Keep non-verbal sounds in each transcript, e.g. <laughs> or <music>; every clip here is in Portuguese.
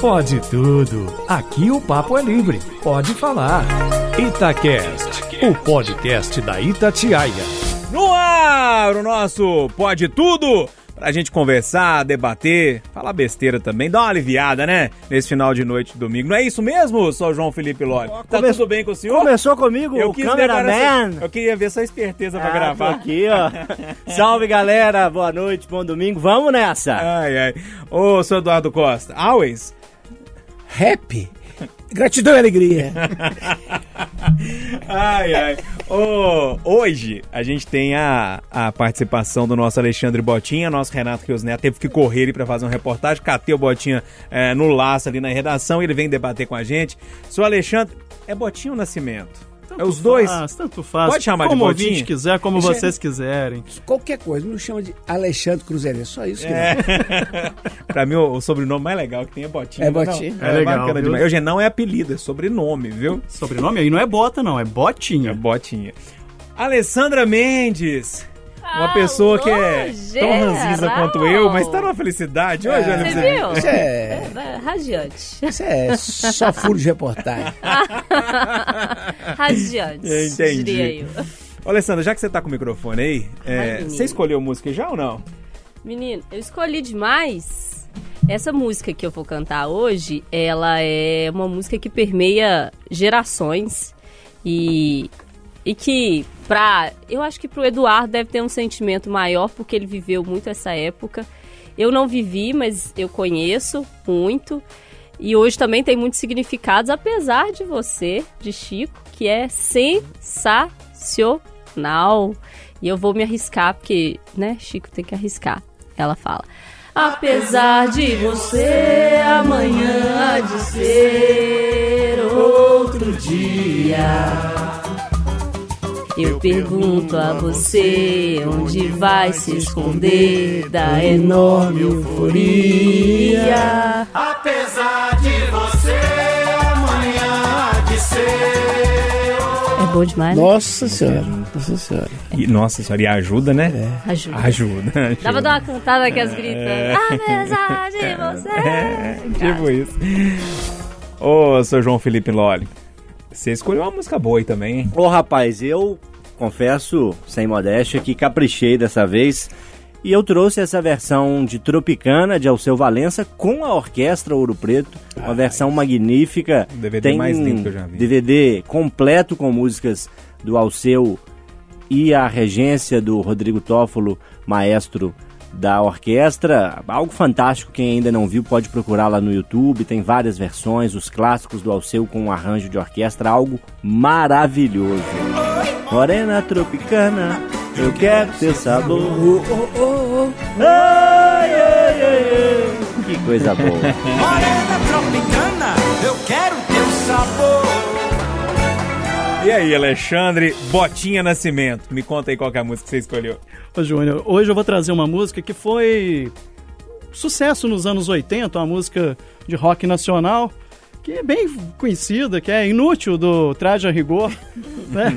Pode tudo. Aqui o papo é livre. Pode falar. Itacast, o podcast da Itatiaia. No ar, o nosso Pode Tudo! Pra gente conversar, debater, falar besteira também, dar uma aliviada, né? Nesse final de noite de domingo. Não é isso mesmo, sou João Felipe Loli? Tá Come- tudo bem com o senhor? Começou comigo, Eu o cameraman. essa- Eu queria ver sua esperteza pra Ah, gravar. tô aqui, ó. <laughs> Salve, galera. Boa noite, bom domingo. Vamos nessa. Ai, ai. Ô, seu Eduardo Costa, always? Rap. Gratidão e alegria. <laughs> Ai, ai. Ô, hoje a gente tem a, a participação do nosso Alexandre Botinha, nosso Renato Rios Neto teve que correr ali pra fazer uma reportagem, catei o Botinha é, no laço ali na redação, ele vem debater com a gente. Seu Alexandre, é Botinha ou Nascimento? É os dois? Faz, tanto faz. Pode chamar de como o Botinha? ouvinte quiser, como Isso é- vocês quiserem. Qualquer coisa, não chama de Alexandre Cruzeiro, é só isso que É. <laughs> pra mim, o, o sobrenome mais legal que tem é Botinha. É não? Botinha. É legal, bacana viu? demais. Eugênio, não é apelido, é sobrenome, viu? Sobrenome aí não é bota, não, é É botinha. Botinha. Alessandra Mendes. Uma pessoa que é tão ranzinza quanto eu, mas tá numa felicidade hoje, olha pra Você viu? Isso é, É, Radiante. isso é só furo de reportagem. <laughs> Radiante. Entendi. Diria eu. Ô, Alessandra, já que você tá com o microfone aí, é, Ai, você escolheu música já ou não? Menino, eu escolhi demais. Essa música que eu vou cantar hoje, ela é uma música que permeia gerações e, e que pra, eu acho que pro Eduardo deve ter um sentimento maior porque ele viveu muito essa época. Eu não vivi, mas eu conheço muito. E hoje também tem muitos significados, apesar de você, de Chico, que é sensacional. E eu vou me arriscar, porque, né, Chico tem que arriscar. Ela fala. Apesar de você, amanhã há de ser outro dia. Eu pergunto a você onde vai se esconder da enorme euforia. Apesar de você amanhã de ser. É bom demais, né? Nossa senhora, nossa senhora. E, nossa senhora, e ajuda, né? Ajuda. Ajuda. ajuda. Dá pra dar uma cantada aqui as gritando. Apesar de você. <laughs> É, tipo isso. Ô, seu João Felipe Loli, você escolheu uma música boa aí também, hein? Ô, rapaz, eu confesso, sem modéstia, que caprichei dessa vez. E eu trouxe essa versão de Tropicana de Alceu Valença com a Orquestra Ouro Preto. Uma versão magnífica. O DVD Tem mais lindo que eu um já vi. DVD completo com músicas do Alceu e a regência do Rodrigo Toffolo, maestro da orquestra. Algo fantástico, quem ainda não viu pode procurar lá no YouTube, tem várias versões, os clássicos do Alceu com um arranjo de orquestra, algo maravilhoso. Morena tropicana, eu quero teu sabor. Ai, ai, ai, ai. Que coisa boa. Morena tropicana, eu quero E aí, Alexandre Botinha Nascimento, me conta aí qual é a música que você escolheu. Ô, Júnior, hoje eu vou trazer uma música que foi sucesso nos anos 80, uma música de rock nacional, que é bem conhecida, que é Inútil, do Traje a Rigor. <laughs> né?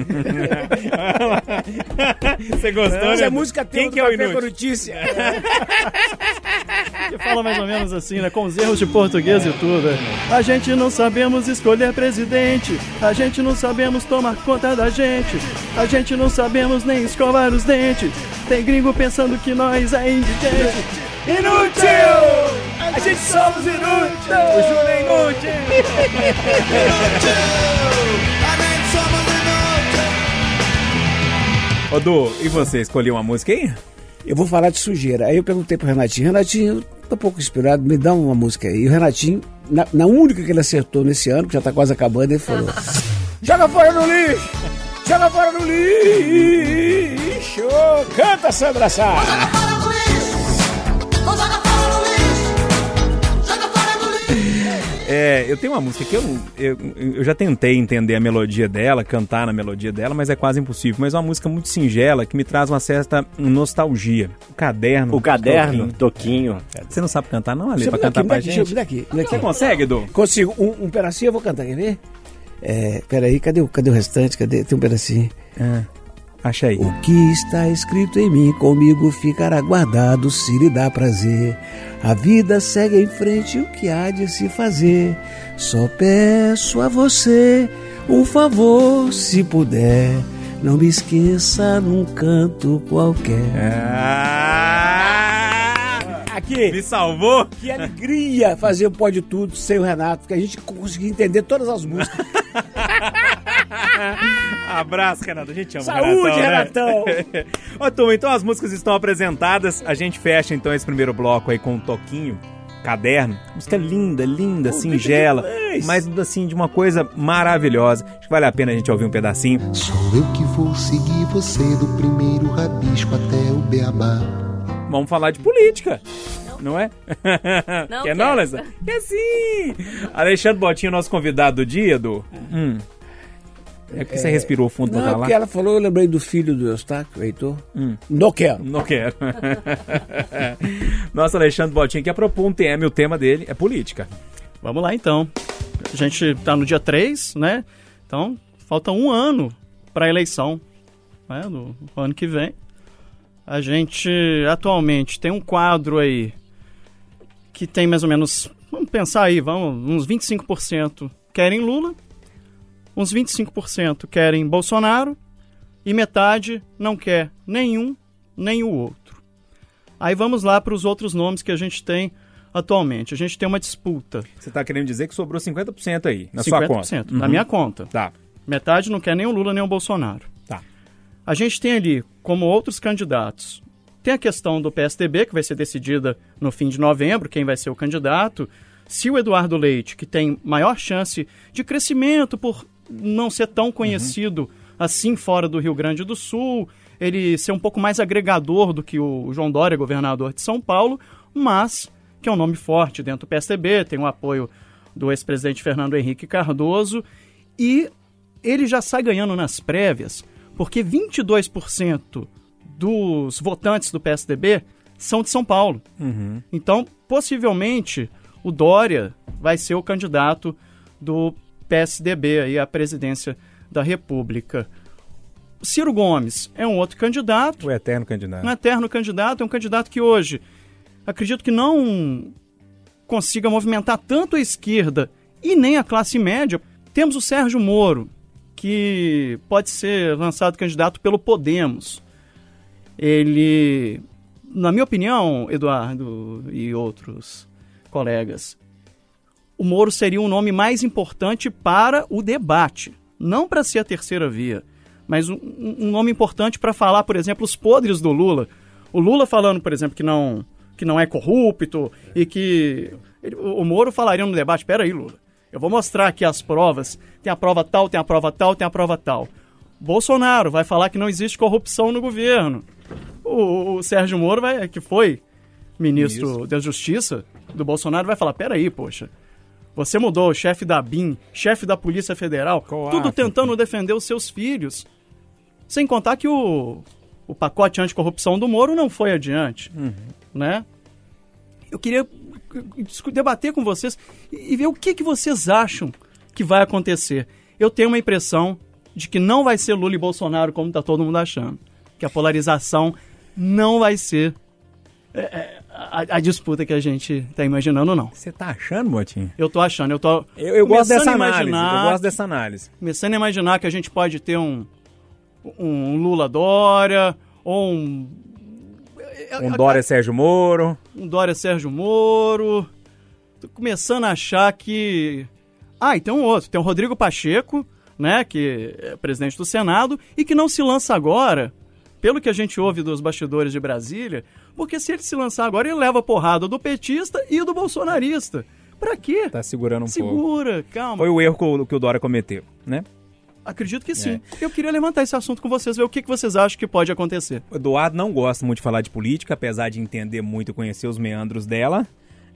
Você gostou, Essa né? é música tem Quem que é o inútil? notícia. <laughs> que fala mais ou menos assim, né? Com os erros de português e tudo. né? A gente não sabemos escolher presidente, a gente não sabemos tomar conta da gente, a gente não sabemos nem escovar os dentes. Tem gringo pensando que nós é indigente. Inútil! A gente somos inúteis! O Júnior é inútil! <laughs> Ô, Du, e você escolheu uma música aí? Eu vou falar de sujeira. Aí eu perguntei pro Renatinho, Renatinho, tô um pouco inspirado, me dá uma música aí. E o Renatinho, na, na única que ele acertou nesse ano, que já tá quase acabando, ele falou: <laughs> Joga fora no lixo! Joga fora no lixo! Canta, Sandra Sá! É, eu tenho uma música que eu, eu, eu já tentei entender a melodia dela, cantar na melodia dela, mas é quase impossível. Mas é uma música muito singela que me traz uma certa nostalgia. O caderno. O caderno, Toquinho. Toquinho. Você não sabe cantar, não, Ali, Você pra cantar aqui, me pra dá aqui, deixa eu- gente? me dá aqui, me dá Você consegue, Du? Consigo. Um, um pedacinho eu vou cantar, quer ver? É, peraí, cadê, o- cadê o restante? Cadê? Tem um pedacinho. É. Acha aí. O que está escrito em mim comigo ficará guardado se lhe dá prazer. A vida segue em frente, o que há de se fazer? Só peço a você um favor, se puder. Não me esqueça num canto qualquer. Ah, Aqui, me salvou? que alegria fazer o Pode Tudo sem o Renato, porque a gente conseguiu entender todas as músicas. <laughs> Abraço, Renato. A gente ama Saúde, Renatão. Né? <laughs> Ó, turma, então as músicas estão apresentadas. A gente fecha então esse primeiro bloco aí com um toquinho. Caderno, música linda, linda, singela, mas assim de uma coisa maravilhosa. Acho que vale a pena a gente ouvir um pedacinho. Sou eu que vou seguir você do primeiro rabisco até o beabá. Vamos falar de política. Não é? Não <laughs> Quer quero. não, Alessandro? Quer sim! Alexandre Botinho, nosso convidado do dia, do. Hum. É porque você respirou fundo pra Não, falar? porque ela falou, eu lembrei do filho do Eustáquio, Heitor. Hum. Não quero. Não quero. <laughs> Nosso Alexandre Botinho quer propor um tema e o tema dele é política. Vamos lá então. A gente tá no dia 3, né? Então, falta um ano para a eleição, né? No ano que vem. A gente atualmente tem um quadro aí que tem mais ou menos, vamos pensar aí, vamos, uns 25% querem Lula, uns 25% querem Bolsonaro e metade não quer nenhum nem o outro. Aí vamos lá para os outros nomes que a gente tem atualmente. A gente tem uma disputa. Você tá querendo dizer que sobrou 50% aí, na 50%, sua conta. na Uhum. minha conta. Tá, Metade não quer nem o Lula nem o Bolsonaro. tá. A gente tem ali, como outros candidatos, tem a questão do PSDB, que vai ser decidida no fim de novembro, quem vai ser o candidato. Se o Eduardo Leite, que tem maior chance de crescimento por não ser tão conhecido assim fora do Rio Grande do Sul, ele ser um pouco mais agregador do que o João Dória, governador de São Paulo, mas que é um nome forte dentro do PSDB, tem o apoio do ex-presidente Fernando Henrique Cardoso, e ele já sai ganhando nas prévias, porque 22% dos votantes do PSDB são de São Paulo. Então, possivelmente, o Dória vai ser o candidato do PSDB aí à presidência da República. Ciro Gomes é um outro candidato, O eterno candidato. um eterno candidato, é um candidato que hoje acredito que não consiga movimentar tanto a esquerda e nem a classe média. Temos o Sérgio Moro, que pode ser lançado candidato pelo Podemos. Ele, na minha opinião, Eduardo e outros colegas, o Moro seria um nome mais importante para o debate, não para ser a terceira via, mas um, um nome importante para falar, por exemplo, os podres do Lula. O Lula falando, por exemplo, que não, que não é corrupto e que ele- o Moro falaria no debate: espera aí, Lula, eu vou mostrar aqui as provas. Tem a prova tal, tem a prova tal, tem a prova tal. Bolsonaro vai falar que não existe corrupção no governo. O, o Sérgio Moro, vai, que foi ministro da Justiça do Bolsonaro, vai falar: peraí, poxa. Você mudou o chefe da BIM, chefe da Polícia Federal, tudo tentando defender os seus filhos. Sem contar que o, o pacote anticorrupção do Moro não foi adiante, né? Eu queria debater com vocês e e ver o que, que vocês acham que vai acontecer. Eu tenho uma impressão de que não vai ser Lula e Bolsonaro como está todo mundo achando. Que a polarização não vai ser é, é, a, a disputa que a gente está imaginando, não. Você tá achando, Botinho? Eu tô achando, eu tô Eu, eu gosto dessa análise. Eu gosto dessa análise. começando a imaginar que a gente pode ter um, um Lula Dória, ou um. Um Dória Sérgio Moro. um Dória Sérgio Moro. Tô começando a achar que. Ah, e tem um outro, tem o Rodrigo Pacheco, né, que é presidente do Senado, e que não se lança agora, pelo que a gente ouve dos bastidores de Brasília, porque se ele se lançar agora, ele leva a porrada do petista e do bolsonarista. Pra quê? Tá segurando um pouco. Segura, calma. Foi o erro que o, Dória cometeu, né? Acredito que sim. É. Eu queria levantar esse assunto com vocês, ver o que, que vocês acham que pode acontecer. O Eduardo não gosta muito de falar de política, apesar de entender muito e conhecer os meandros dela.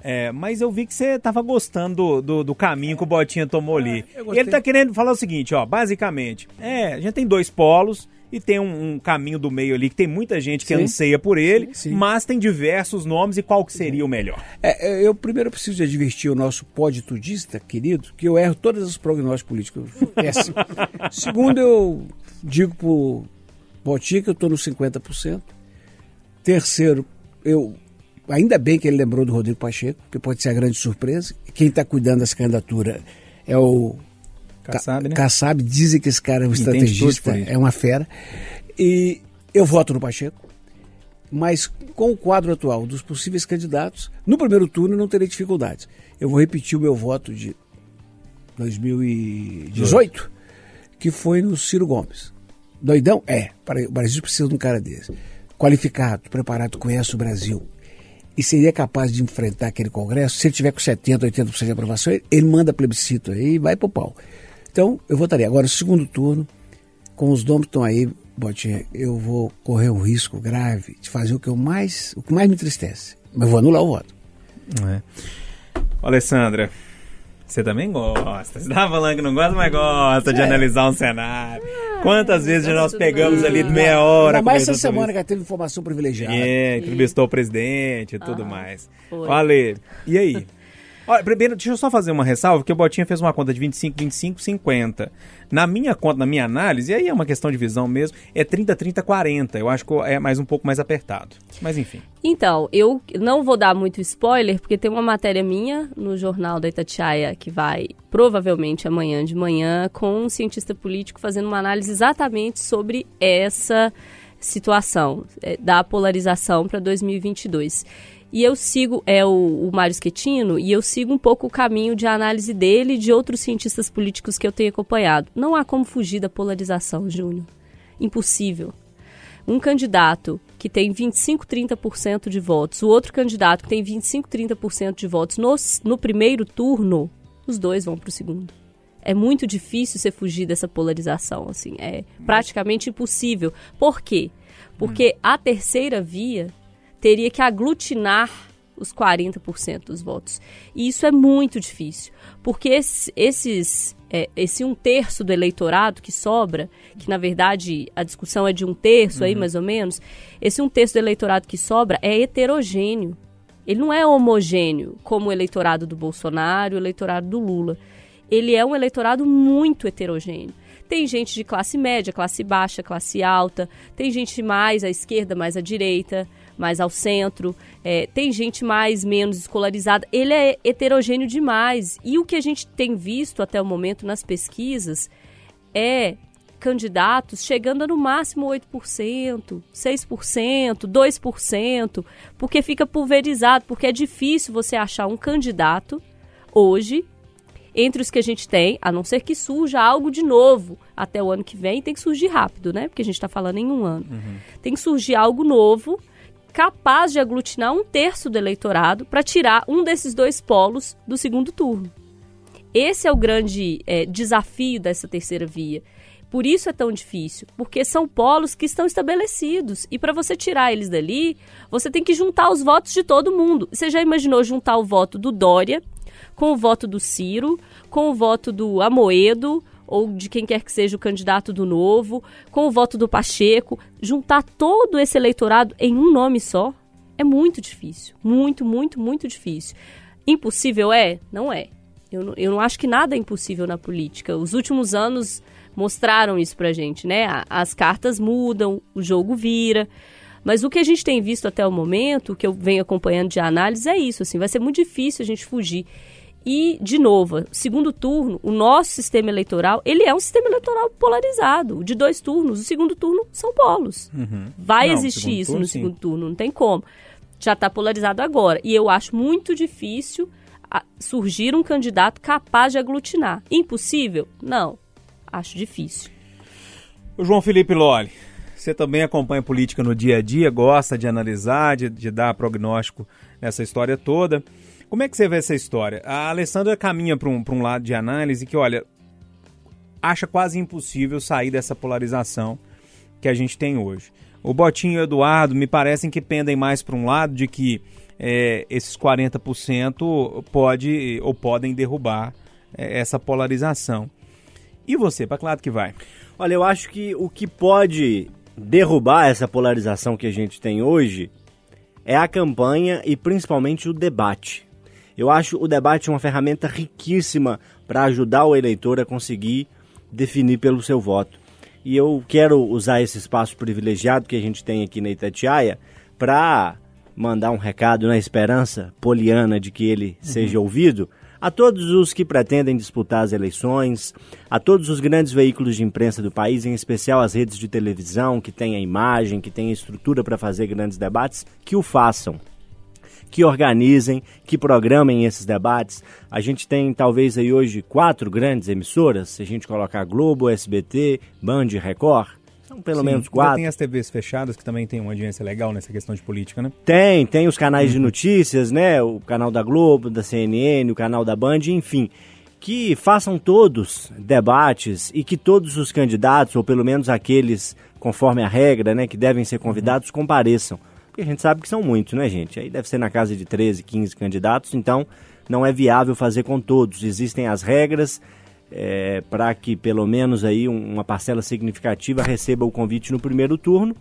É, mas eu vi que você tava gostando do, do, do caminho que o Botinha tomou ali. E gostei. ele tá querendo falar o seguinte, ó, basicamente, é, a gente tem dois polos e tem um, um caminho do meio ali que tem muita gente que Sim. anseia por ele, Sim, sim. mas tem diversos nomes e qual que seria o melhor? É, é, eu primeiro preciso advertir o nosso poditudista, querido, que eu erro todos os prognósticos políticos. Péssimo. <laughs> Segundo, eu digo por Botinha, que eu estou nos 50%. Terceiro, eu ainda bem que ele lembrou do Rodrigo Pacheco, que pode ser a grande surpresa. Quem está cuidando dessa candidatura é o Kassab, né? Kassab. Dizem que esse cara é um Entende estrategista, é uma fera. E eu voto no Pacheco, mas com o quadro atual dos possíveis candidatos, no primeiro turno eu não terei dificuldades. Eu vou repetir o meu voto de 2018, que foi no Ciro Gomes. Doidão? É. Para- O Brasil precisa de um cara desse. Qualificado, preparado, conhece o Brasil. E seria capaz de enfrentar aquele Congresso. Se ele tiver com 70%, 80% de aprovação, ele- ele manda plebiscito aí e vai pro pau. Então, eu votaria. Agora, segundo turno, com os nomes que estão aí, Botinha, eu vou correr um risco grave de fazer o que eu mais, o que mais me entristece. Mas vou anular o voto. É. Alessandra, você também gosta. Você tava falando que não gosta, mas gosta de analisar um cenário. Quantas vezes gosto nós pegamos ali meia hora. Ainda mais essa semana que ela teve informação privilegiada. É, entrevistou o presidente e tudo Ah, mais. foi. Olha, e aí? <laughs> Olha, primeiro, deixa eu só fazer uma ressalva, porque o Botinha fez uma conta de 25, 25, 50. Na minha conta, na minha análise, e aí é uma questão de visão mesmo, é 30, 30, 40. Eu acho que é mais um pouco mais apertado. Mas enfim. Então, eu não vou dar muito spoiler, porque tem uma matéria minha no jornal da Itatiaia que vai provavelmente amanhã de manhã com um cientista político fazendo uma análise exatamente sobre essa situação eh, da polarização para 2022. E eu sigo, é o, o Mário Schettino, e eu sigo um pouco o caminho de análise dele e de outros cientistas políticos que eu tenho acompanhado. Não há como fugir da polarização, Júnior. Impossível um candidato que tem 25, 30% de votos, o outro candidato que tem 25, 30% de votos no, no primeiro turno, os dois vão para o segundo. É muito difícil você fugir dessa polarização, assim, é praticamente impossível. Por quê? Porque a terceira via teria que aglutinar os 40% dos votos. E isso é muito difícil, porque esse- esses, é, esse um terço do eleitorado que sobra, que na verdade a discussão é de um terço aí mais ou menos, esse um terço do eleitorado que sobra é heterogêneo. Ele não é homogêneo, como o eleitorado do Bolsonaro, o eleitorado do Lula. Ele é um eleitorado muito heterogêneo. Tem gente de classe média, classe baixa, classe alta, tem gente mais à esquerda, mais à direita, mais ao centro, é, tem gente mais, menos escolarizada. Ele é heterogêneo demais. E o que a gente tem visto até o momento nas pesquisas é candidatos chegando a no máximo 8%, 6%, 2%, porque fica pulverizado, porque é difícil você achar um candidato hoje entre os que a gente tem, a não ser que surja algo de novo até o ano que vem, tem que surgir rápido, né? Porque a gente está falando em um ano. Tem que surgir algo novo, capaz de aglutinar um terço do eleitorado para tirar um desses dois polos do segundo turno. Esse é o grande é, desafio dessa terceira via. Por isso é tão difícil, porque são polos que estão estabelecidos. E para você tirar eles dali, você tem que juntar os votos de todo mundo. Você já imaginou juntar o voto do Dória com o voto do Ciro, com o voto do Amoedo, ou de quem quer que seja o candidato do Novo, com o voto do Pacheco, juntar todo esse eleitorado em um nome só? É muito difícil. Muito, muito, muito difícil. Impossível é? Não é. Eu não, eu não acho que nada é impossível na política. Os últimos anos mostraram isso pra gente, né? As cartas mudam, o jogo vira. Mas o que a gente tem visto até o momento, o que eu venho acompanhando de análise, é isso. Assim, vai ser muito difícil a gente fugir. E, de novo, segundo turno, o nosso sistema eleitoral, ele é um sistema eleitoral polarizado, de dois turnos. O segundo turno são polos. Vai Não, existir isso turno, no sim. segundo turno, não tem como. Já está polarizado agora. E eu acho muito difícil a- surgir um candidato capaz de aglutinar. Impossível? Não. Acho difícil. O João Felipe Lolli, você também acompanha política no dia a dia, gosta de analisar, de, de dar prognóstico nessa história toda. Como é que você vê essa história? A Alessandra caminha para um, um lado de análise que, olha, acha quase impossível sair dessa polarização que a gente tem hoje. O Botinho e o Eduardo me parecem que pendem mais para um lado de que é, esses 40% pode ou podem derrubar é, essa polarização. E você, para que lado que vai? Olha, eu acho que o que pode derrubar essa polarização que a gente tem hoje é a campanha e principalmente o debate. Eu acho o debate uma ferramenta riquíssima para ajudar o eleitor a conseguir definir pelo seu voto. E eu quero usar esse espaço privilegiado que a gente tem aqui na Itatiaia para mandar um recado na esperança poliana de que ele seja ouvido a todos os que pretendem disputar as eleições, a todos os grandes veículos de imprensa do país, em especial as redes de televisão que têm a imagem, que têm a estrutura para fazer grandes debates, que o façam. Que organizem, que programem esses debates. A gente tem talvez aí hoje quatro grandes emissoras, se a gente colocar Globo, SBT, Band, Record. São pelo Sim, menos quatro. Tem as TVs fechadas que também tem uma audiência legal nessa questão de política, né? Tem, tem os canais de notícias, né? O canal da Globo, da CNN, o canal da Band, enfim. Que façam todos debates e que todos os candidatos, ou pelo menos aqueles conforme a regra, né, que devem ser convidados, compareçam. Porque a gente sabe que são muitos, né, gente? Aí deve ser na casa de 13, 15 candidatos, então não é viável fazer com todos. Existem as regras é, para que pelo menos aí um- uma parcela significativa receba o convite no primeiro turno.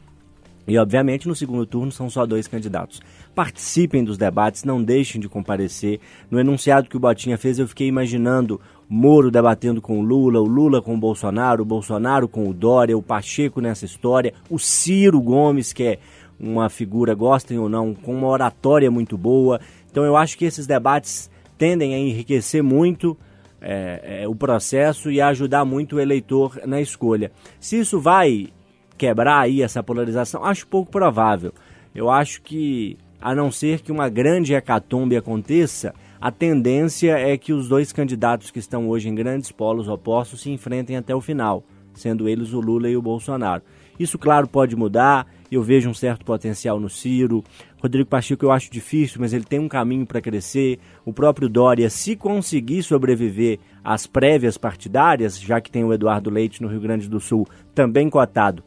E, obviamente, no segundo turno são só dois candidatos. Participem dos debates, não deixem de comparecer. No enunciado que o Botinha fez, eu fiquei imaginando Moro debatendo com o Lula, o Lula com o Bolsonaro, o Bolsonaro com o Dória, o Pacheco nessa história, o Ciro Gomes, que é uma figura, gostem ou não, com uma oratória muito boa. Então, eu acho que esses debates tendem a enriquecer muito é, é, o processo e a ajudar muito o eleitor na escolha. Se isso vai quebrar aí essa polarização, acho pouco provável. Eu acho que, a não ser que uma grande hecatombe aconteça, a tendência é que os dois candidatos que estão hoje em grandes polos opostos se enfrentem até o final, sendo eles o Lula e o Bolsonaro. Isso, claro, pode mudar. Eu vejo um certo potencial no Ciro. Rodrigo Pacheco eu acho difícil, mas ele tem um caminho para crescer. O próprio Dória, se conseguir sobreviver às prévias partidárias, já que tem o Eduardo Leite no Rio Grande do Sul, também cotado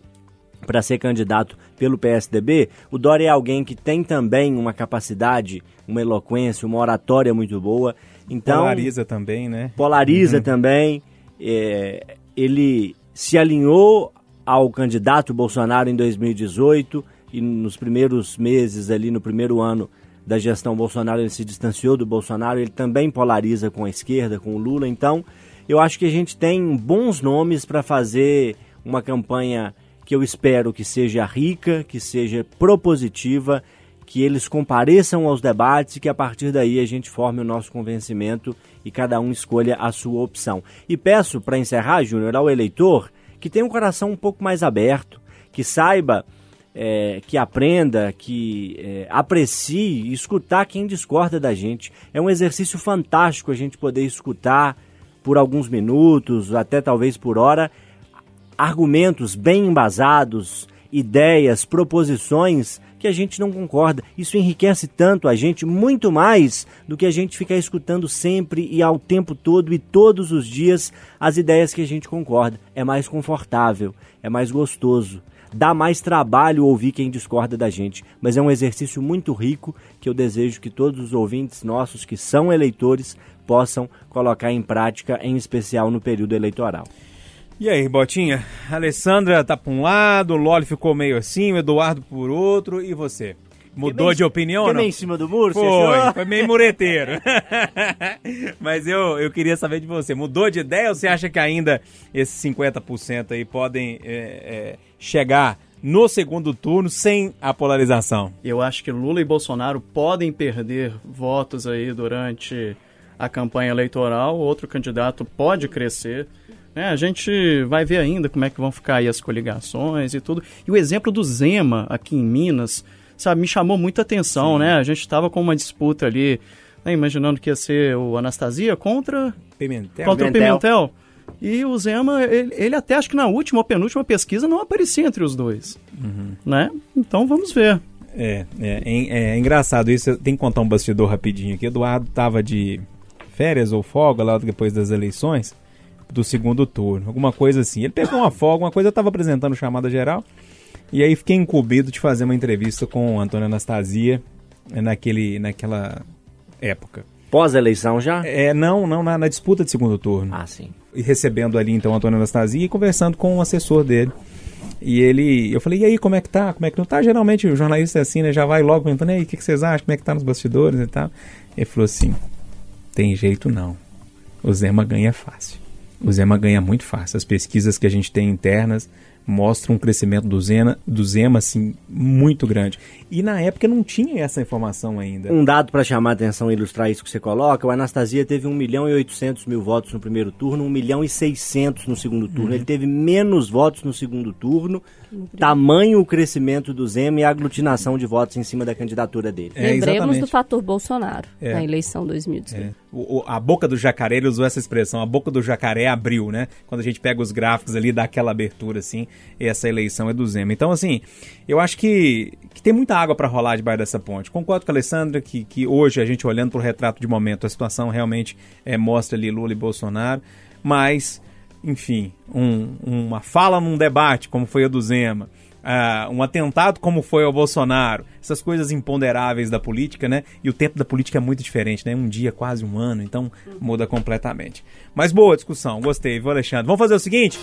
para ser candidato pelo PSDB, o Dória é alguém que tem também uma capacidade, uma eloquência, uma oratória muito boa. Então, Polariza também, né? polariza também. É, ele se alinhou ao candidato Bolsonaro em 2018 e nos primeiros meses ali, no primeiro ano da gestão Bolsonaro, ele se distanciou do Bolsonaro. Ele também polariza com a esquerda, com o Lula. Então, eu acho que a gente tem bons nomes para fazer uma campanha que eu espero que seja rica, que seja propositiva, que eles compareçam aos debates e que a partir daí a gente forme o nosso convencimento e cada um escolha a sua opção. E peço, para encerrar, Júnior, ao eleitor que tenha um coração um pouco mais aberto, que saiba, é, que aprenda, que é, aprecie escutar quem discorda da gente. É um exercício fantástico a gente poder escutar por alguns minutos, até talvez por hora, argumentos bem embasados, ideias, proposições que a gente não concorda. Isso enriquece tanto a gente, muito mais do que a gente ficar escutando sempre e ao tempo todo e todos os dias as ideias que a gente concorda. É mais confortável, é mais gostoso. Dá mais trabalho ouvir quem discorda da gente, mas é um exercício muito rico que eu desejo que todos os ouvintes nossos que são eleitores possam colocar em prática, em especial no período eleitoral. E aí, Botinha? A Alessandra tá pra um lado, o Loli ficou meio assim, o Eduardo por outro, e você? Mudou meio- de opinião não? em cima do muro, Foi, foi meio mureteiro. <laughs> Mas eu, eu queria saber de você. Mudou de ideia ou você acha que ainda esses 50% aí podem é, é, chegar no segundo turno sem a polarização? Eu acho que Lula e Bolsonaro podem perder votos aí durante a campanha eleitoral, outro candidato pode crescer. Né? a gente vai ver ainda como é que vão ficar aí as coligações e tudo. E o exemplo do Zema aqui em Minas, sabe, me chamou muita atenção, né? A gente estava com uma disputa ali, né, imaginando que ia ser o Anastasia contra Pimentel? contra Pimentel. o Pimentel. E o Zema, ele, ele até acho que na última ou penúltima pesquisa não aparecia entre os dois. Né? Então vamos ver. É, é, é, é engraçado isso. Tenho que contar um bastidor rapidinho aqui. Eduardo tava de férias ou folga lá depois das eleições do segundo turno, alguma coisa assim. Ele pegou uma folga, uma coisa eu tava apresentando chamada geral. E aí fiquei incumbido de fazer uma entrevista com o Antônio Anastasia é, naquele, naquela época. Pós-eleição já? É, não, não, na, na disputa de segundo turno. Ah, sim. E recebendo ali então o Antônio Anastasia e conversando com o assessor dele. E ele, eu falei, e aí, como é que tá? Como é que não tá? Geralmente o jornalista é assim, né? Já vai logo perguntando, e aí, o que, que vocês acham? Como é que tá nos bastidores e tal? Ele falou assim, tem jeito não. O Zema ganha fácil. O Zema ganha muito fácil. As pesquisas que a gente tem internas mostram um crescimento do Zema, do Zema assim, muito grande. E na época não tinha essa informação ainda. Um dado para chamar a atenção e ilustrar isso que você coloca, o Anastasia teve 1 milhão e 800 mil votos no primeiro turno, 1 milhão e 600 no segundo turno. Uhum. Ele teve menos votos no segundo turno, tamanho o crescimento do Zema e a aglutinação de votos em cima da candidatura dele. É, Lembremos exatamente. do fator Bolsonaro É. na eleição 2018. É. O- a boca do jacaré, ele usou essa expressão, a boca do jacaré abriu, né? Quando a gente pega os gráficos ali, dá aquela abertura, assim, essa eleição é do Zema. Então, assim, eu acho que, que tem muita água para rolar debaixo dessa ponte. Concordo com a Alessandra que, que hoje, a gente olhando para o retrato de momento, a situação realmente é, mostra ali Lula e Bolsonaro, mas, enfim, um- uma fala num debate, como foi a do Zema, ah, um atentado como foi ao Bolsonaro, essas coisas imponderáveis da política, né? E o tempo da política é muito diferente, né? Um dia, quase um ano, então muda completamente. Mas boa discussão, gostei, viu, Alexandre? Vamos fazer o seguinte?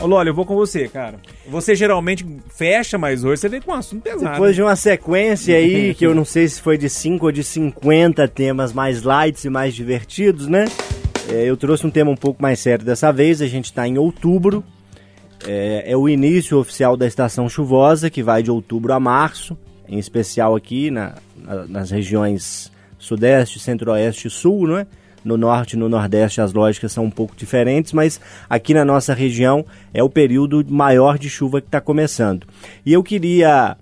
Ô, eu vou com você, cara. Você geralmente fecha, mas hoje você vem com um assunto pesado. Depois de uma sequência aí, <laughs> que eu não sei se foi de 5 ou de 50 temas mais lights e mais divertidos, né? É, eu trouxe um tema um pouco mais sério dessa vez. A gente está em outubro. É, é o início oficial da estação chuvosa, que vai de outubro a março, em especial aqui na- na- nas regiões sudeste, centro-oeste e sul, não é? No norte e no nordeste as lógicas são um pouco diferentes, mas aqui na nossa região é o período maior de chuva que está começando. E eu queria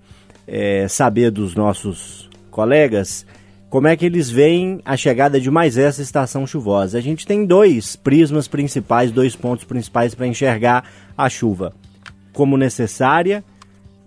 é, saber dos nossos colegas como é que eles veem a chegada de mais essa estação chuvosa. A gente tem dois prismas principais, dois pontos principais para enxergar a chuva: como necessária,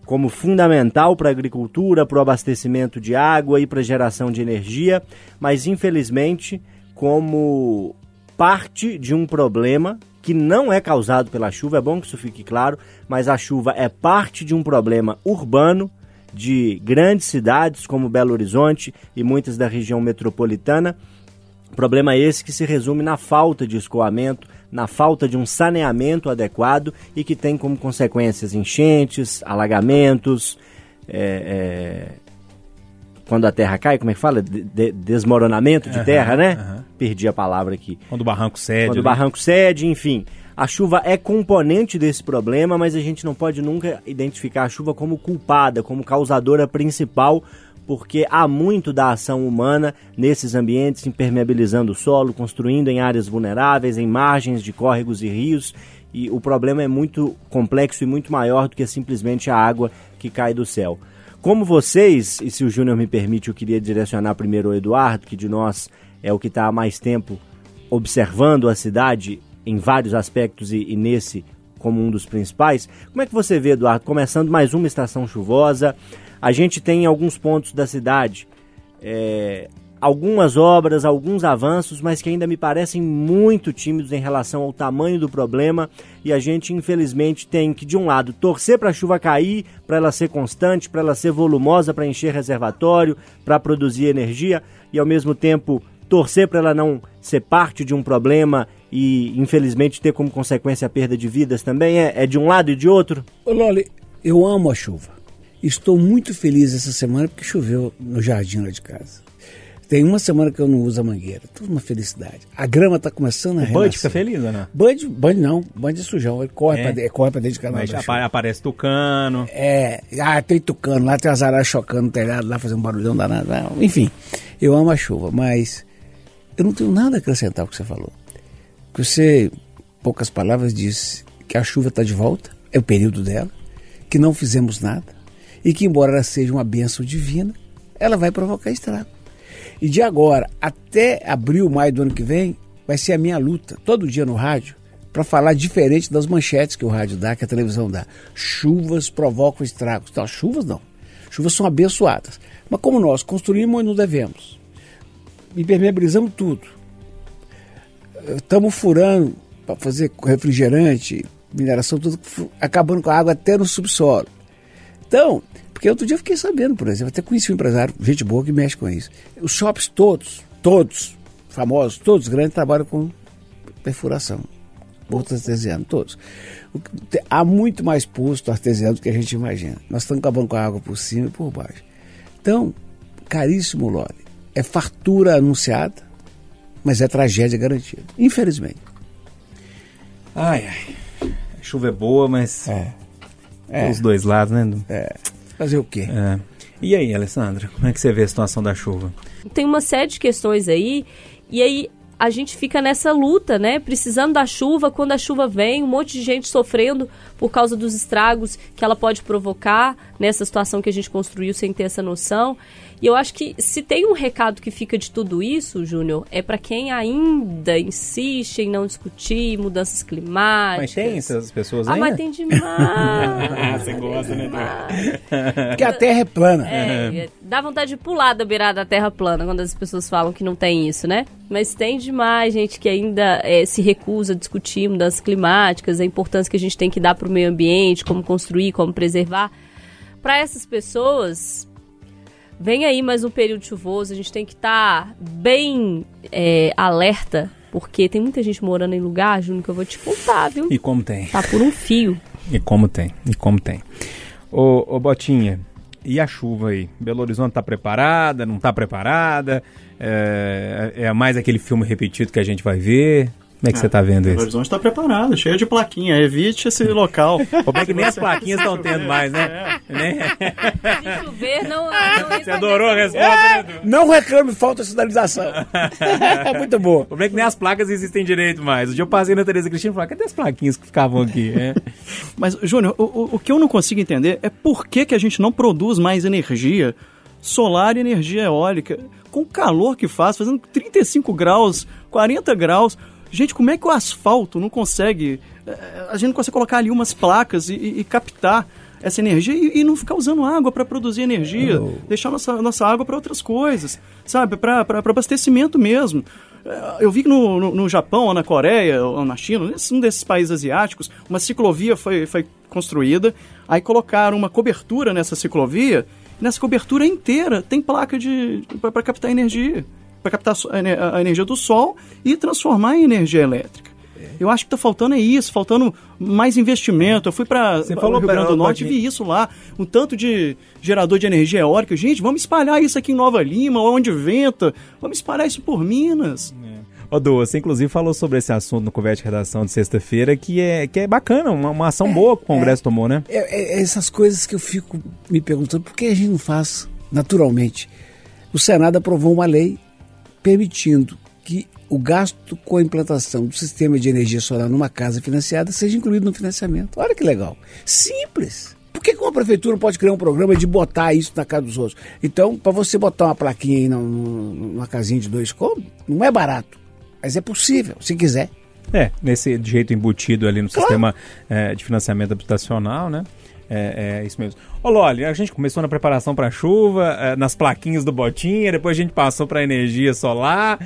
como fundamental para a agricultura, para o abastecimento de água e para a geração de energia, mas infelizmente como parte de um problema que não é causado pela chuva, é bom que isso fique claro, mas a chuva é parte de um problema urbano de grandes cidades como Belo Horizonte e muitas da região metropolitana. Problema esse que se resume na falta de escoamento, na falta de um saneamento adequado e que tem como consequências enchentes, alagamentos, é, quando a terra cai, como é que fala? De- de- desmoronamento de Aham, terra, né? aham. Perdi a palavra aqui. Quando o barranco cede. Quando o ali. barranco cede, enfim. A chuva é componente desse problema, mas a gente não pode nunca identificar a chuva como culpada, como causadora principal, porque há muito da ação humana nesses ambientes, impermeabilizando o solo, construindo em áreas vulneráveis, em margens de córregos e rios. E o problema é muito complexo e muito maior do que simplesmente a água que cai do céu. Como vocês, e se o Júnior me permite, eu queria direcionar primeiro ao Eduardo, que de nós é o que está há mais tempo observando a cidade em vários aspectos e, e nesse como um dos principais. Como é que você vê, Eduardo, começando mais uma estação chuvosa? A gente tem em alguns pontos da cidade é, algumas obras, alguns avanços, mas que ainda me parecem muito tímidos em relação ao tamanho do problema. E a gente, infelizmente, tem que, de um lado, torcer para a chuva cair, para ela ser constante, para ela ser volumosa, para encher reservatório, para produzir energia, e ao mesmo tempo torcer para ela não ser parte de um problema e, infelizmente, ter como consequência a perda de vidas também? É, é de um lado e de outro? Ô Loli, eu amo a chuva. Estou muito feliz essa semana porque choveu no jardim lá de casa. Tem uma semana que eu não uso a mangueira. Tudo uma felicidade. A grama está começando a O Bud renascer. fica feliz, né? Bud, Bud não. Bud é sujão. Ele corre, É? pra, de- corre pra dentro de canal apa- aparece tucano. É, ah, tem tucano lá, tem as araras chocando no telhado lá, fazendo um barulhão danado. lá. Enfim, eu amo a chuva, mas eu não tenho nada a acrescentar ao que você falou. Porque você, em poucas palavras, disse que a chuva está de volta, é o período dela, que não fizemos nada, e que, embora ela seja uma bênção divina, ela vai provocar estrago. E de agora até abril, maio do ano que vem, vai ser a minha luta, todo dia no rádio, para falar diferente das manchetes que o rádio dá, que a televisão dá. Chuvas provocam estragos. Não, chuvas não. Chuvas são abençoadas. Mas como nós construímos e não devemos, impermeabilizamos tudo, estamos furando para fazer refrigerante, mineração, tudo, acabando com a água até no subsolo. Então, porque outro dia eu fiquei sabendo, por exemplo, até conheci um empresário, gente boa que mexe com isso. Os shops todos, todos, famosos, todos grandes, trabalham com perfuração. Posto artesiano, todos. Há muito mais posto artesiano do que a gente imagina. Nós estamos acabando com a água por cima e por baixo. Então, caríssimo Lore, é fartura anunciada, mas é tragédia garantida. Infelizmente. Ai, ai. A chuva é boa, mas. É. Os dois lados, né? É. Fazer o quê? É. E aí, Alessandra, como é que você vê a situação da chuva? Tem uma série de questões aí, e aí a gente fica nessa luta, né? Precisando da chuva, quando a chuva vem, um monte de gente sofrendo por causa dos estragos que ela pode provocar nessa situação que a gente construiu sem ter essa noção. E eu acho que se tem um recado que fica de tudo isso, Júnior, é para quem ainda insiste em não discutir mudanças climáticas. Mas tem essas pessoas Ah, ainda? mas tem <laughs> demais. Você gosta, né? Porque a terra é plana. É, dá vontade de pular da beirada da terra plana quando as pessoas falam que não tem isso, né? Mas tem demais gente que ainda é, se recusa a discutir mudanças climáticas, a importância que a gente tem que dar para o meio ambiente, como construir, como preservar. Para essas pessoas, vem aí mais um período chuvoso, a gente tem que estar bem é, alerta, porque tem muita gente morando em lugar, Júnior, que eu vou te contar, viu? E como tem? Tá por um fio. E como tem? E como tem? Ô, ô Botinha, e a chuva aí? Belo Horizonte tá preparada? Não tá preparada? É, é mais aquele filme repetido que a gente vai ver? Como é que você tá vendo Belo isso? Horizonte está preparado, cheio de plaquinha. Evite esse local. <laughs> Como é que nem as plaquinhas estão tendo mais, né? né? Se chover, não, não Você adorou a resposta, né? Edu? Não reclame falta de sinalização. <laughs> é muito boa. Como é que nem as placas existem direito mais? O dia eu passei na Tereza Cristina e falei, cadê as plaquinhas que ficavam aqui? É. <laughs> Mas, Júnior, o, o- o que eu não consigo entender é por que, que a gente não produz mais energia solar e energia eólica com o calor que faz, fazendo 35 graus, 40 graus. Gente, como é que o asfalto não consegue. eh, A gente não consegue colocar ali umas placas e, e- e captar essa energia e, e não ficar usando água para produzir energia, deixar nossa, nossa água para outras coisas, sabe? Para abastecimento mesmo. Eh, Eu vi que no, no, no Japão, ou na Coreia, ou na China, nesse- um desses países asiáticos, uma ciclovia foi, foi construída, aí colocaram uma cobertura nessa ciclovia, e nessa cobertura inteira tem placa de para captar energia, para captar a ener- a energia do sol e transformar em energia elétrica. Eu acho que está faltando é isso, faltando mais investimento. Eu fui para Você o falou, Rio Grande do Norte e vi isso lá. Um tanto de gerador de energia eólica. Gente, vamos espalhar isso aqui em Nova Lima, onde venta. Vamos espalhar isso por Minas. Ô, Du, você inclusive falou sobre esse assunto no conversa de redação de sexta-feira, que é, que é bacana, uma, uma ação boa que o Congresso tomou, né? É, é essas coisas que eu fico me perguntando, por que a gente não faz naturalmente? O Senado aprovou uma lei permitindo que o gasto com a implantação do sistema de energia solar numa casa financiada seja incluído no financiamento. Olha que legal. Simples. Por que, uma prefeitura pode criar um programa de botar isso na casa dos outros? Então, para você botar uma plaquinha aí num- num- numa casinha de dois cômodos, não é barato. Mas é possível, se quiser. É, nesse jeito embutido ali no sistema é, de financiamento habitacional, né? É, é isso mesmo. Ô, Loli, a gente começou na preparação para chuva, é, nas plaquinhas do Botinha, depois a gente passou para energia solar.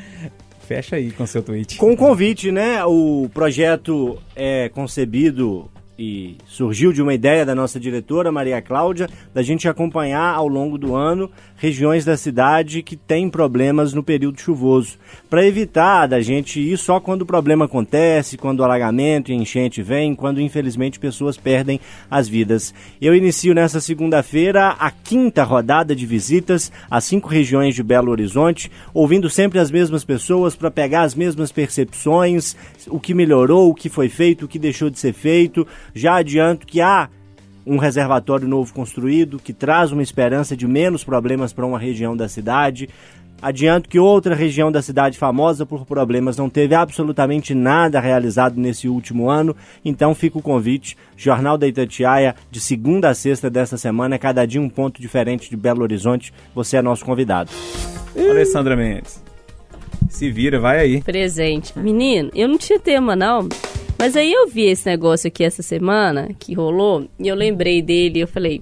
Fecha aí com seu tweet. Com o convite, né? O projeto é concebido e surgiu de uma ideia da nossa diretora, Maria Cláudia, da gente acompanhar ao longo do ano regiões da cidade que têm problemas no período chuvoso. Para evitar da gente ir só quando o problema acontece, quando o alagamento e enchente vem, quando infelizmente pessoas perdem as vidas. Eu inicio nessa segunda-feira a quinta rodada de visitas às cinco regiões de Belo Horizonte, ouvindo sempre as mesmas pessoas para pegar as mesmas percepções, o que melhorou, o que foi feito, o que deixou de ser feito. Já adianto que há um reservatório novo construído que traz uma esperança de menos problemas para uma região da cidade. Adianto que outra região da cidade famosa por problemas não teve absolutamente nada realizado nesse último ano, então fica o convite. Jornal da Itatiaia, de segunda a sexta dessa semana, cada dia um ponto diferente de Belo Horizonte. Você é nosso convidado. Alessandra Mendes. Se vira, vai aí. Presente. Menino, eu não tinha tema, não. Mas aí eu vi esse negócio aqui essa semana, que rolou, e eu lembrei dele e eu falei,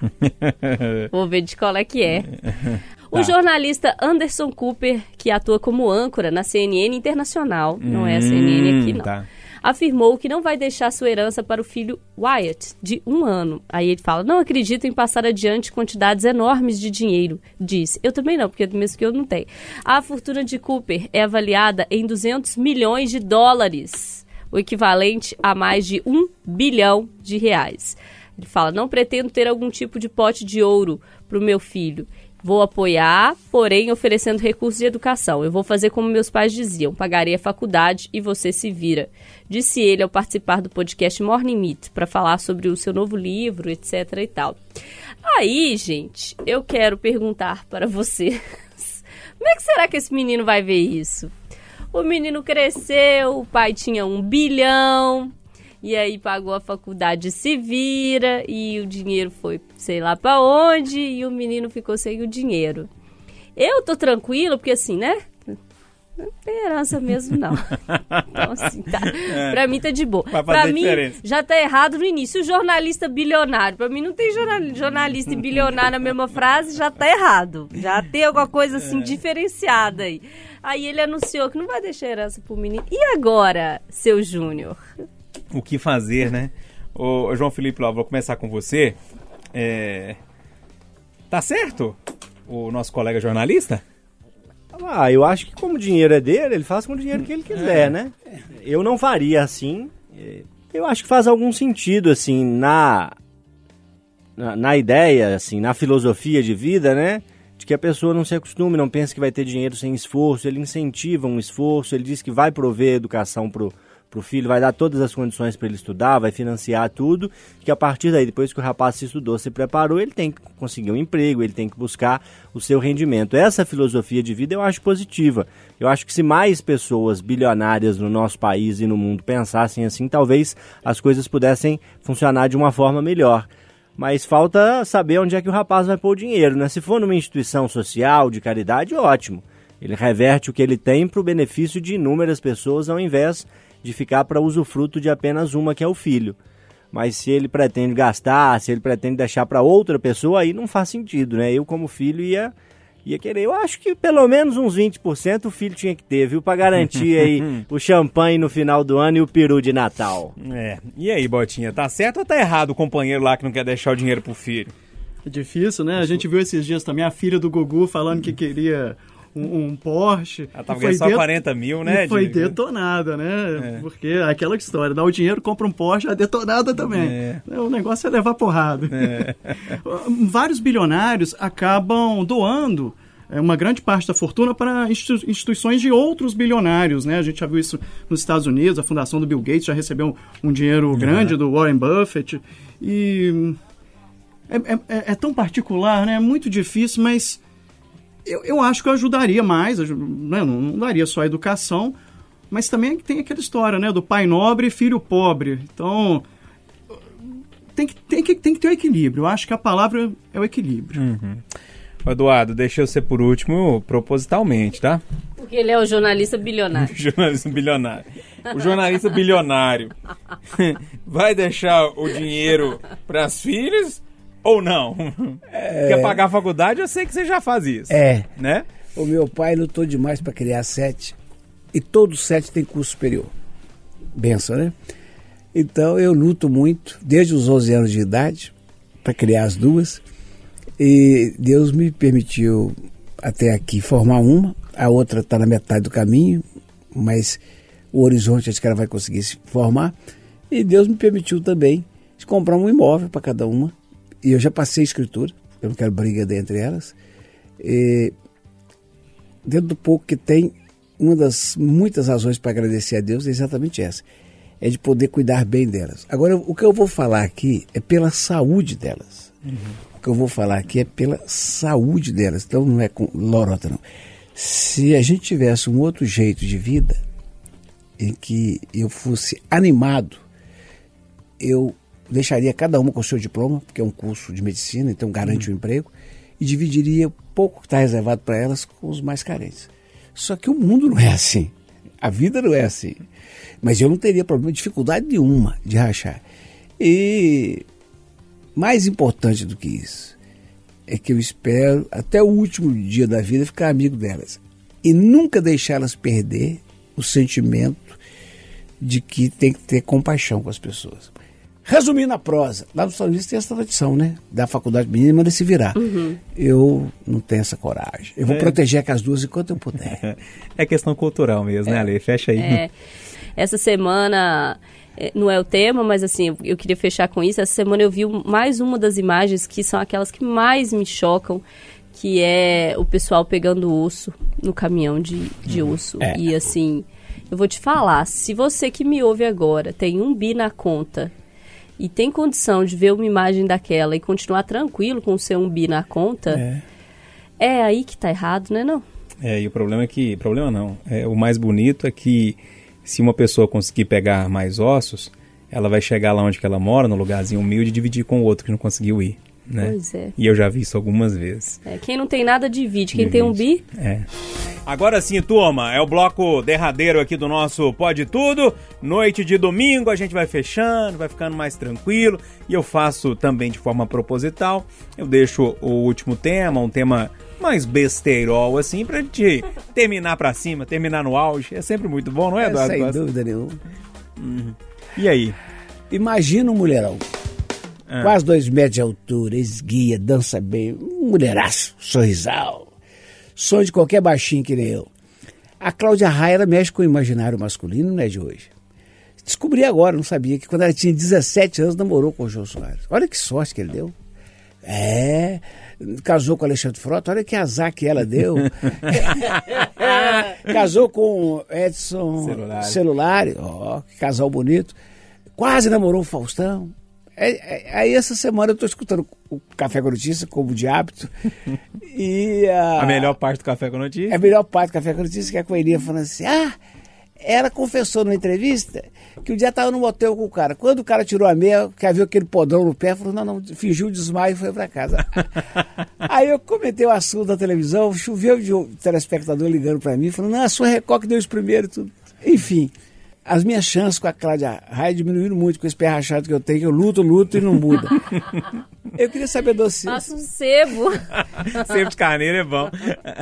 <laughs> vou ver de qual é que é. <laughs> O Tá. jornalista Anderson Cooper, que atua como âncora na CNN Internacional, não é a CNN aqui Hum, não, tá. afirmou que não vai deixar sua herança para o filho Wyatt, de um ano. Aí ele fala, não acredito em passar adiante quantidades enormes de dinheiro. Disse, eu também não, porque mesmo que eu não tenho. A fortuna de Cooper é avaliada em 200 milhões de dólares, o equivalente a mais de um bilhão de reais. Ele fala, não pretendo ter algum tipo de pote de ouro para o meu filho. Vou apoiar, porém oferecendo recursos de educação. Eu vou fazer como meus pais diziam: pagarei a faculdade e você se vira. Disse ele ao participar do podcast Morning Meet para falar sobre o seu novo livro, etc e tal. Aí, gente, eu quero perguntar para vocês: <laughs> como é que será que esse menino vai ver isso? O menino cresceu, o pai tinha um bilhão, e aí pagou a faculdade se vira, e o dinheiro foi sei lá para onde, e o menino ficou sem o dinheiro. Eu tô tranquilo, porque assim, né? Não tem herança mesmo, não. <laughs> Então, assim, tá. É. Pra mim tá de boa. Pra mim, diferença. já tá errado no início. O jornalista bilionário. Pra mim não tem jornal- jornalista e bilionário na mesma frase, já tá errado. Já tem alguma coisa É. assim diferenciada aí. Aí ele anunciou que não vai deixar herança pro menino. E agora, seu Júnior? o que fazer, né? Ô, João Felipe, lá, vou começar com você. É... Tá certo o nosso colega jornalista? Ah, eu acho que como o dinheiro é dele, ele faz com o dinheiro que ele quiser, né? Eu não faria assim. Eh, Eu acho que faz algum sentido, assim, na, na, na ideia, assim, na filosofia de vida, né? De que a pessoa não se acostume, não pense que vai ter dinheiro sem esforço. Ele incentiva um esforço, ele diz que vai prover educação pro, pro filho, vai dar todas as condições para ele estudar, vai financiar tudo, que a partir daí, depois que o rapaz se estudou, se preparou, ele tem que conseguir um emprego, ele tem que buscar o seu rendimento. Essa filosofia de vida eu acho positiva. Eu acho que se mais pessoas bilionárias no nosso país e no mundo pensassem assim, talvez as coisas pudessem funcionar de uma forma melhor. Mas falta saber onde é que o rapaz vai pôr o dinheiro, né? Se for numa instituição social, de caridade, ótimo. Ele reverte o que ele tem para o benefício de inúmeras pessoas, ao invés de ficar para usufruto de apenas uma, que é o filho. Mas se ele pretende gastar, se ele pretende deixar para outra pessoa, aí não faz sentido, né? Eu, como filho, ia, ia querer. Eu acho que pelo menos uns 20% o filho tinha que ter, viu? Para garantir aí <laughs> o champanhe no final do ano e o peru de Natal. É. E aí, Botinha, tá certo ou tá errado o companheiro lá que não quer deixar o dinheiro pro filho? É difícil, né? A gente viu esses dias também a filha do Gugu falando que queria um, um Porsche. Ela tava foi ganhando só det- 40 mil, né? E foi de- detonada, né? É. Porque aquela história, dá o dinheiro, compra um Porsche, é detonada também. É. O negócio é levar porrada. <laughs> Vários bilionários acabam doando é, uma grande parte da fortuna para institu- instituições de outros bilionários, né? A gente já viu isso nos Estados Unidos, a fundação do Bill Gates já recebeu um dinheiro grande do Warren Buffett. E é, é- é- é tão particular, né? É muito difícil, mas eu, eu acho que eu ajudaria mais, né? não, não daria só a educação, mas também tem aquela história, né? Do pai nobre e filho pobre. Então, tem que, tem que, tem que ter o equilíbrio. Eu acho que a palavra é o equilíbrio. Ô, Eduardo, deixa eu ser por último propositalmente, tá? Porque ele é o jornalista bilionário. <laughs> jornalista bilionário. O jornalista bilionário <laughs> vai deixar o dinheiro pras filhas ou não? Quer pagar a faculdade? Eu sei que você já faz isso. É. Né? O meu pai lutou demais para criar sete. E todos sete têm curso superior. Benção, né? Então eu luto muito, desde os 11 anos de idade, para criar as duas. E Deus me permitiu até aqui formar uma, a outra está na metade do caminho, mas o horizonte acho que ela vai conseguir se formar. E Deus me permitiu também de comprar um imóvel para cada uma. E eu já passei escritura, eu não quero briga entre elas. E dentro do pouco que tem, uma das muitas razões para agradecer a Deus é exatamente essa. É de poder cuidar bem delas. Agora, o que eu vou falar aqui é pela saúde delas. O que eu vou falar aqui é pela saúde delas. Então não é com lorota, não. Se a gente tivesse um outro jeito de vida, em que eu fosse animado, eu deixaria cada uma com o seu diploma, porque é um curso de medicina, então garante o emprego, e dividiria o pouco que está reservado para elas com os mais carentes. Só que o mundo não é assim. A vida não é assim. Mas eu não teria problema, dificuldade nenhuma de rachar. E mais importante do que isso é que eu espero até o último dia da vida ficar amigo delas e nunca deixá-las perder o sentimento de que tem que ter compaixão com as pessoas. Resumindo a prosa, lá nos Estados Unidos tem essa tradição, né? Da faculdade menina manda se virar. Eu não tenho essa coragem. Eu vou É. proteger com as duas enquanto eu puder. <laughs> É questão cultural mesmo, né, Ale? Fecha aí. É, essa semana é, não é o tema, mas assim, eu, queria fechar com isso. Essa semana eu vi mais uma das imagens que são aquelas que mais me chocam, que é o pessoal pegando osso no caminhão de, de Uhum. osso. É. E assim, eu vou te falar, se você que me ouve agora tem um bi na conta e tem condição de ver uma imagem daquela e continuar tranquilo com o seu um bi na conta, É. é, aí que tá errado, né não? É, e o problema é que. Problema não. É, o mais bonito é que se uma pessoa conseguir pegar mais ossos, ela vai chegar lá onde ela mora, no lugarzinho humilde, e dividir com o outro que não conseguiu ir. Né? Pois é. E eu já vi isso algumas vezes. É, Quem não tem nada divide, quem tem um bi, É. Agora sim, turma, é o bloco derradeiro aqui do nosso Pode Tudo. Noite de domingo, a gente vai fechando, vai ficando mais tranquilo. E eu faço também de forma proposital. Eu deixo o último tema, um tema mais besteirol, assim, pra gente terminar pra cima, terminar no auge. É sempre muito bom, não é, É, Eduardo? sem Costa? dúvida nenhuma. E aí? Imagina um mulherão. Ah. Quase dois metros de altura, esguia, dança bem, um mulheraço, sorrisal. Sonho de qualquer baixinho que nem eu. A Cláudia Raia, ela mexe com o imaginário masculino, não é de hoje. Descobri agora, não sabia, que quando ela tinha 17 anos, namorou com o João Soares. Olha que sorte que ele deu. É, casou com o Alexandre Frota, olha que azar que ela deu. <laughs> casou com o Edson. Celulari, ó, que casal bonito. Quase namorou o Faustão. É, é, aí essa semana eu estou escutando o Café com Notícia, como de hábito. <laughs> e a, A melhor parte do Café com Notícia? é a melhor parte do Café com Notícia que é a Coelhinha falando assim: ah, ela confessou numa entrevista que um dia estava no motel com o cara. Quando o cara tirou a meia, que viu aquele podrão no pé, falou: não, não, fingiu desmaio e foi para casa. <laughs> Aí eu comentei o assunto da televisão, choveu de um telespectador ligando para mim, falando: não, a sua que deu isso primeiro e tudo. Enfim. As minhas chances com a Cláudia Raia diminuíram muito com esse pé rachado que eu tenho, que eu luto, luto e não muda. <laughs> Eu queria saber de vocês. passa um sebo. <laughs> Sempre de carneiro é bom.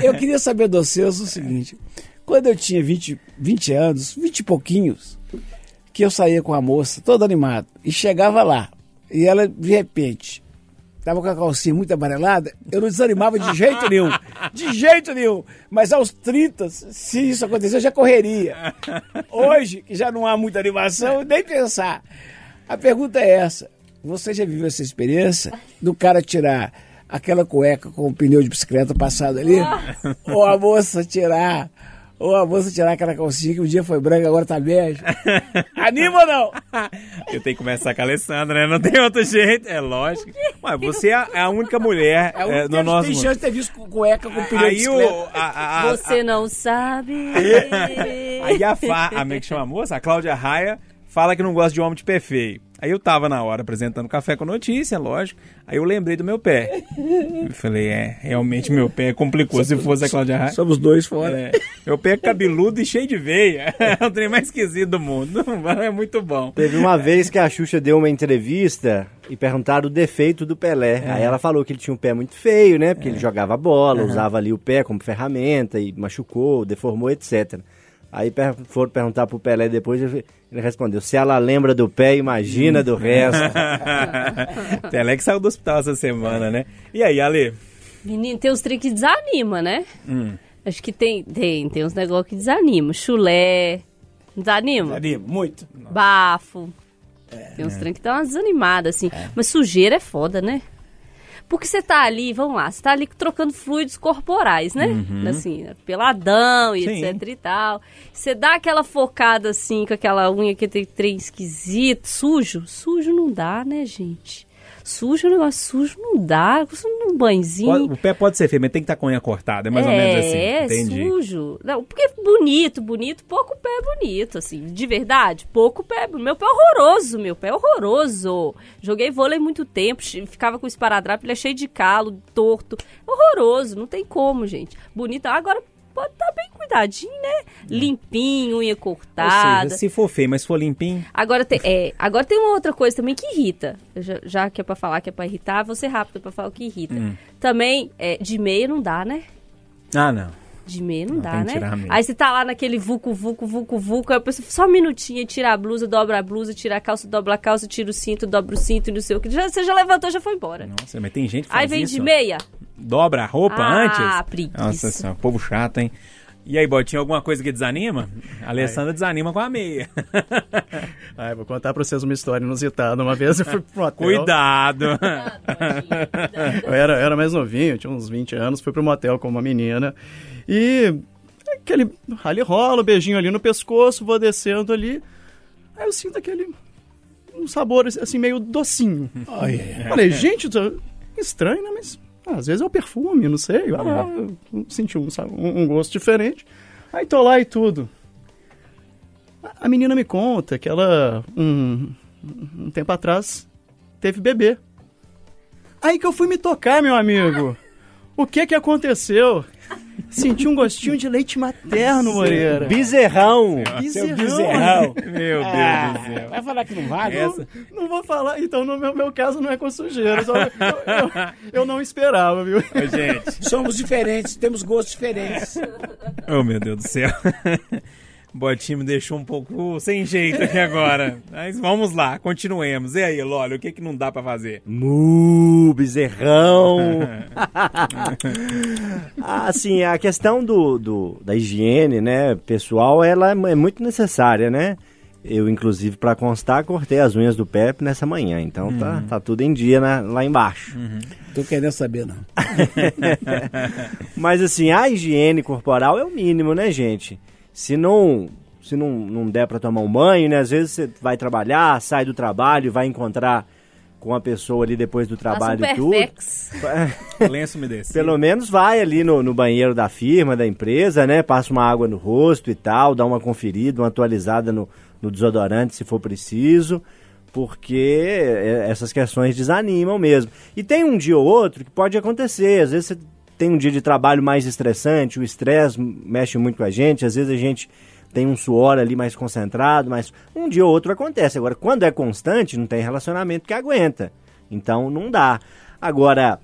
Eu queria saber vocês o seguinte: quando eu tinha 20, 20 anos, 20 e pouquinhos, que eu saía com a moça, todo animado, e chegava lá, e ela, de repente, tava com a calcinha muito amarelada, eu não desanimava de jeito nenhum. De jeito nenhum. Mas aos 30, se isso acontecer, eu já correria. Hoje, que já não há muita animação, nem pensar. A pergunta é essa: você já viveu essa experiência do cara tirar aquela cueca com o pneu de bicicleta passado ali? ou a moça tirar. Ou a moça tirar aquela calcinha que um dia foi branca, agora tá bege. <laughs> Anima ou não? Eu tenho que começar com a Alessandra, né? Não tem outro jeito, é lógico. Mas você é a- é a única mulher É, é, no nosso tem chance de ter visto cu- cueca com pneu Aí o. A, a, a, Você não sabe. <laughs> Aí a Fá, a que chama a moça? A Cláudia Raia fala que não gosta de homem de pé feio. Aí eu tava na hora apresentando café com notícia, lógico. Aí eu lembrei do meu pé. Eu falei, é, realmente meu pé complicou se fosse a Cláudia Raia. Somos dois fora. É, meu pé é cabeludo e cheio de veia. <laughs> É o trem mais esquisito do mundo. <laughs> É muito bom. Teve uma vez que a Xuxa deu uma entrevista e perguntaram o defeito do Pelé. Aí ela falou que ele tinha um pé muito feio, né? Porque ele jogava bola, usava ali o pé como ferramenta e machucou, deformou, etc. Aí per foram perguntar pro Pelé depois, ele ele respondeu: se ela lembra do pé, imagina do resto. <laughs> Pelé que saiu do hospital essa semana, né? E aí, Ale? Menino, tem uns trem que desanima, né? Hum. Acho que tem, tem, tem uns negócios que desanima. Chulé, desanima? Anima, muito. Bafo. Tem uns trem que dá uma desanimada, assim. Mas sujeira é foda, né? Porque você tá ali, vamos lá, você tá ali trocando fluidos corporais, né? Assim, peladão e Sim. etc e tal. Você dá aquela focada assim, com aquela unha que tem trem esquisito, sujo. Sujo não dá, né, gente? Sujo, o negócio sujo não dá. Um banhozinho. Pode- o pé pode ser feio, mas tem que estar com a unha cortada. É mais ou menos assim. É, Entendi. sujo. Não, porque bonito, bonito, pouco pé é bonito, assim, de verdade, pouco pé. Meu pé é horroroso, meu pé é horroroso. Joguei vôlei muito tempo, ficava com o esparadrapo, ele é cheio de calo, torto. Horroroso, não tem como, gente. Bonito, agora pode estar bem cuidadinho, né? Limpinho, unha cortada. seja, se for feio, mas for limpinho, Agora tem, é, agora tem uma outra coisa também que irrita. Já, já que é pra falar que é pra irritar, vou ser rápido pra falar o que irrita. Hum. Também, é, de meia não dá, né? Ah, não. De meia não, Não, dá, né? Aí você tá lá naquele vucu, vucu, vucu, vucu, aí a pessoa só um minutinho, tira a blusa, dobra a blusa, tira a calça, dobra a calça, tira o cinto, dobra o cinto e não sei o que. Já, você já levantou, já foi embora. Nossa, mas tem gente que faz Aí vem isso. de meia. Dobra a roupa Ah, antes. preguiça. Nossa senhora, povo chato, hein? E aí, Botinho, alguma coisa que desanima? A Alessandra desanima com a meia. <laughs> Ai, vou contar pra vocês uma história inusitada. Uma vez eu fui pro motel. Cuidado! <laughs> Eu era, eu era mais novinho, tinha uns 20 anos, fui pro motel com uma menina. E aquele ali rola, um beijinho ali no pescoço, vou descendo ali. Aí eu sinto aquele um sabor assim meio docinho. Falei, gente, estranho, né? Mas ah, às vezes é o perfume, não sei. Ah, eu senti um, sa- um, gosto diferente. Aí tô lá e tudo. A- A menina me conta que ela, um, um tempo atrás, teve bebê. Aí que eu fui me tocar, meu amigo. O que que aconteceu? Senti um gostinho de leite materno, Moreira. Bezerrão! Bezerrão. bezerrão. Meu Deus Ah, do céu. vai falar que não vale? Essa- Não vou falar, então no meu, meu caso não é com sujeira. só- eu, eu- eu não esperava, viu? Ô, gente. Somos diferentes, temos gostos diferentes. Oh, meu Deus do céu. Botinho me deixou um pouco sem jeito aqui agora. <laughs> Mas vamos lá, continuemos. E aí, Lólio, o que, que não dá pra fazer? Mu, bezerrão! assim, <laughs> a questão do, do- da higiene, né, pessoal, ela é é muito necessária, né? Eu, inclusive, para constar, cortei as unhas do Pepe nessa manhã, então tá, tá tudo em dia na- lá embaixo. Tô querendo saber, não. <laughs> Mas assim, a higiene corporal é o mínimo, né, gente? Se não, se não, não der para tomar um banho, né? Às vezes você vai trabalhar, sai do trabalho, vai encontrar com a pessoa ali depois do Passa um trabalho e tudo. <laughs> Lenço umedecido. Pelo menos vai ali no, no banheiro da firma, da empresa, né? Passa uma água no rosto e tal, dá uma conferida, uma atualizada no, no desodorante se for preciso, porque é, essas questões desanimam mesmo. E tem um dia ou outro que pode acontecer, às vezes você tem um dia de trabalho mais estressante, o estresse mexe muito com a gente, às vezes a gente tem um suor ali mais concentrado, mas um dia ou outro acontece. Agora, quando é constante, não tem relacionamento que aguenta. Então não dá. Agora,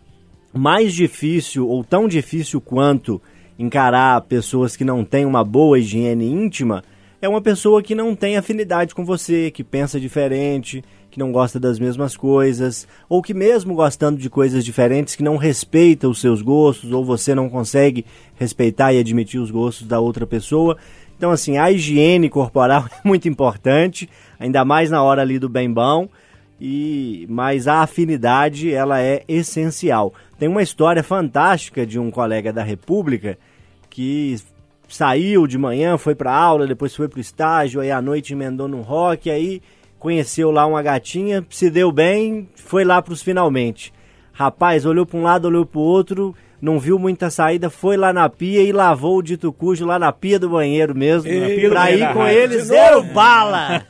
mais difícil ou tão difícil quanto encarar pessoas que não têm uma boa higiene íntima é uma pessoa que não tem afinidade com você, que pensa diferente, que não gosta das mesmas coisas, ou que mesmo gostando de coisas diferentes, que não respeita os seus gostos, ou você não consegue respeitar e admitir os gostos da outra pessoa. Então, assim, a higiene corporal <laughs> é muito importante, ainda mais na hora ali do bem bom e mas a afinidade ela é essencial. Tem uma história fantástica de um colega da República que saiu de manhã, foi para aula, depois foi para o estágio, aí à noite emendou no rock, aí conheceu lá uma gatinha, se deu bem, foi lá para os finalmente. Rapaz, olhou para um lado, olhou para o outro, não viu muita saída, foi lá na pia e lavou o dito cujo lá na pia do banheiro mesmo, pra banheiro ir com ele zero bala.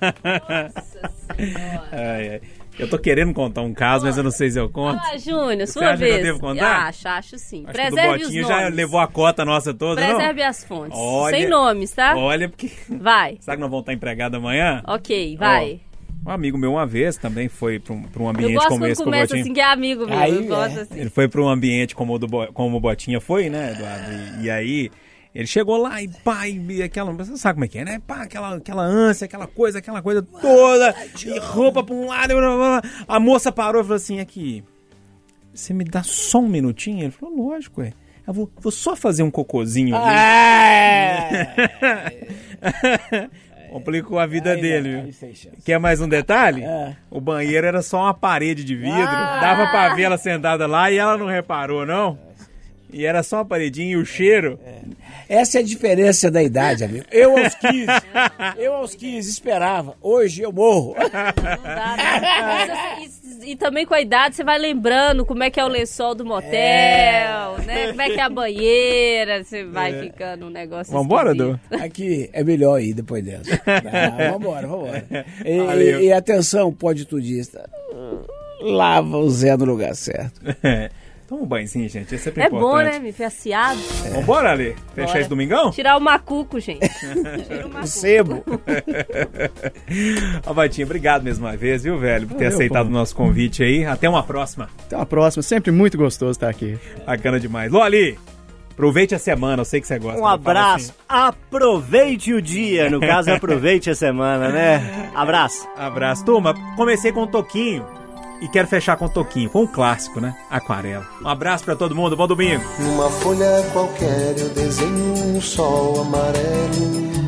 Ai, ai. Eu tô querendo contar um caso, mas eu não sei se eu conto. Ah, Júnior, sua acha que eu vez. devo contar? Acho, acho sim. Acho que o do Preserve os nomes. já levou a cota nossa toda, Preserve não? as fontes. Olha- Sem nomes, tá? Olha, porque... Vai. Sabe que nós vamos estar empregados amanhã? Ok, vai. Um amigo meu uma vez também foi para um, pra um eu ambiente gosto como quando esse começa Botinha... assim, que é amigo meu. Aí, eu gosto é. assim. Ele foi para um ambiente como o, do como o Botinha foi, né, Eduardo? E, e aí ele chegou lá e pá, e aquela. Você sabe como é que é, né? Pá, aquela, aquela ânsia, aquela coisa, aquela coisa toda, e roupa para um lado. blá, blá, blá. A moça parou e falou assim: aqui, você me dá só um minutinho? Ele falou: lógico, é. Eu vou, vou só fazer um cocôzinho ali. <laughs> Complicou a vida Aí, dele, né? Quer mais um detalhe? É. O banheiro era só uma parede de vidro. Dava pra ver ela sentada lá e ela não reparou, não. E era só uma paredinha e o cheiro. Essa é a diferença da idade, amigo. Eu aos 15, <laughs> eu aos 15 esperava. Hoje eu morro. Não dá, né? <laughs> E, também com a idade você vai lembrando como é que é o lençol do motel, né? Como é que é a banheira, você vai ficando um negócio Vambora, esquisito. Edu? Aqui é melhor ir depois dessa. <laughs> Ah, vambora, vambora. E, e- e atenção, pode tudista. Lava o Zé no lugar certo. <laughs> Toma um banhozinho, gente. É sempre É bom, importante. né? Me fiaciado. Vambora, Ali? Fechar Bora. esse domingão? Tirar o macuco, gente. <laughs> Tira o O macuco. sebo. <laughs> Ó, Batinha, obrigado mais uma vez, viu, velho, por ter Valeu, aceitado o nosso convite aí. Até uma próxima. Até uma próxima. Sempre muito gostoso estar aqui. Bacana demais. Loli, aproveite a semana. Eu sei que você gosta. Um falo abraço. Aproveite o dia. No caso, aproveite a semana, né? <laughs> Abraço. assim. Abraço. Turma, comecei com o Toquinho. E quero fechar com o Toquinho, com o clássico, né? Aquarela. Um abraço pra todo mundo, bom domingo. Numa folha qualquer eu desenho um sol amarelo.